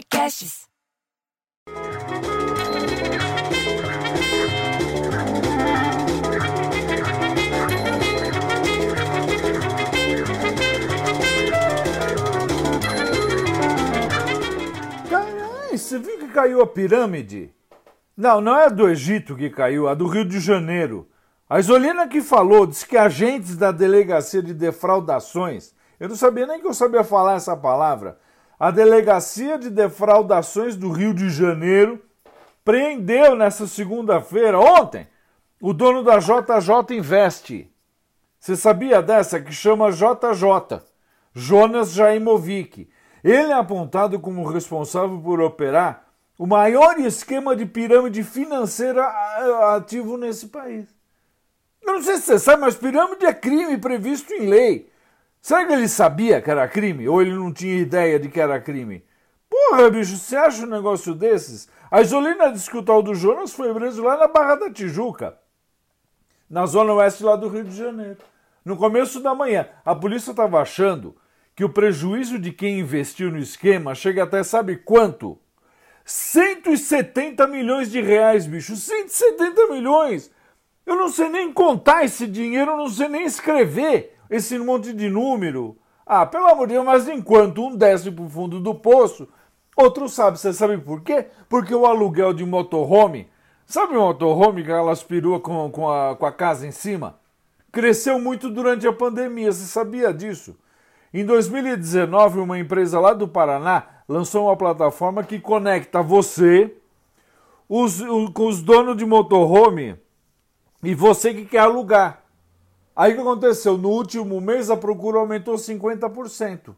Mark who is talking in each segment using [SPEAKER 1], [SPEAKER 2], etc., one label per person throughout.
[SPEAKER 1] Podcasts.
[SPEAKER 2] Você viu que caiu a pirâmide? Não, não é a do Egito que caiu, a do Rio de Janeiro. A Isolina que falou, disse que agentes da Delegacia de Defraudações, eu não sabia nem que eu sabia falar essa palavra, a Delegacia de Defraudações do Rio de Janeiro prendeu nessa segunda-feira, ontem, o dono da JJ Invest. Você sabia dessa que chama JJ, Jonas Jaimovic. Ele é apontado como responsável por operar o maior esquema de pirâmide financeira ativo nesse país. Eu não sei se você sabe, mas pirâmide é crime previsto em lei. Será que ele sabia que era crime? Ou ele não tinha ideia de que era crime? Porra, bicho, você acha um negócio desses? A Isolina disse que o tal do Jonas foi preso lá na Barra da Tijuca, na zona oeste lá do Rio de Janeiro. No começo da manhã, a polícia estava achando que o prejuízo de quem investiu no esquema chega até sabe quanto? 170 milhões de reais, bicho. 170 milhões! Eu não sei nem contar esse dinheiro, eu não sei nem escrever esse monte de número. Ah, pelo amor de Deus, mas enquanto um desce para o fundo do poço, outro sabe. Você sabe por quê? Porque o aluguel de motorhome, sabe o motorhome, aquelas peruas com, com, a, com a casa em cima? Cresceu muito durante a pandemia, você sabia disso? Em 2019, uma empresa lá do Paraná lançou uma plataforma que conecta você os, os, com os donos de motorhome e você que quer alugar. Aí o que aconteceu? No último mês a procura aumentou 50%.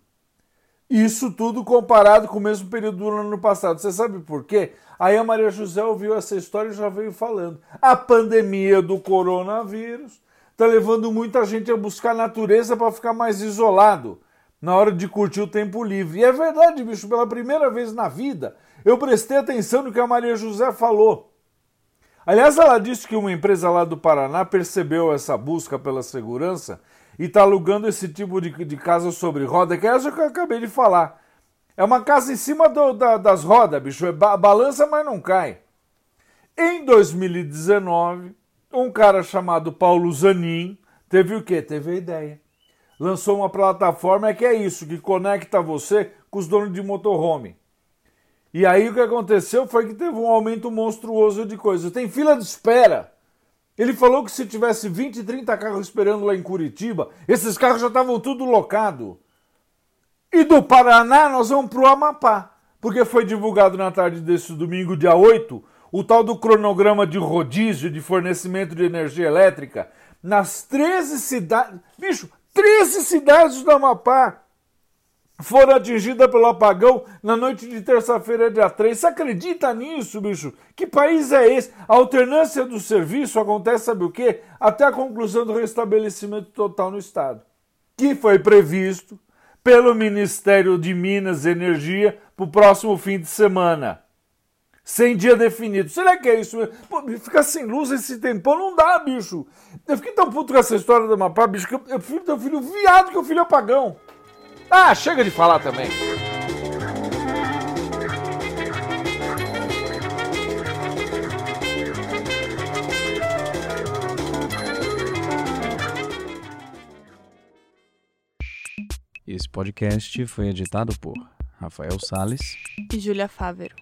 [SPEAKER 2] Isso tudo comparado com o mesmo período do ano passado. Você sabe por quê? Aí a Maria José ouviu essa história e já veio falando. A pandemia do coronavírus está levando muita gente a buscar a natureza para ficar mais isolado na hora de curtir o tempo livre. E é verdade, bicho, pela primeira vez na vida eu prestei atenção no que a Maria José falou. Aliás, ela disse que uma empresa lá do Paraná percebeu essa busca pela segurança e está alugando esse tipo de, de casa sobre roda, que é essa que eu acabei de falar. É uma casa em cima do, da, das rodas, bicho. É ba balança, mas não cai. Em 2019, um cara chamado Paulo Zanin teve o quê? Teve a ideia. Lançou uma plataforma que é isso, que conecta você com os donos de motorhome. E aí o que aconteceu foi que teve um aumento monstruoso de coisas. Tem fila de espera. Ele falou que se tivesse 20, 30 carros esperando lá em Curitiba, esses carros já estavam tudo locado. E do Paraná nós vamos para o Amapá, porque foi divulgado na tarde desse domingo, dia 8, o tal do cronograma de rodízio de fornecimento de energia elétrica nas 13 cidades. Bicho, 13 cidades do Amapá foram atingidas pelo apagão na noite de terça-feira, dia 3. Você acredita nisso, bicho? Que país é esse? A alternância do serviço acontece, sabe o quê? Até a conclusão do restabelecimento total no Estado, que foi previsto pelo Ministério de Minas e Energia para o próximo fim de semana. Sem dia definido. Será que é isso mesmo? Pô, ficar sem luz esse tempão não dá, bicho. Eu fiquei tão puto com essa história do Amapá, bicho, que eu, eu prefiro teu filho viado que o filho apagão. Ah, chega de falar também.
[SPEAKER 3] Esse podcast foi editado por Rafael Sales
[SPEAKER 4] e Júlia Fávero.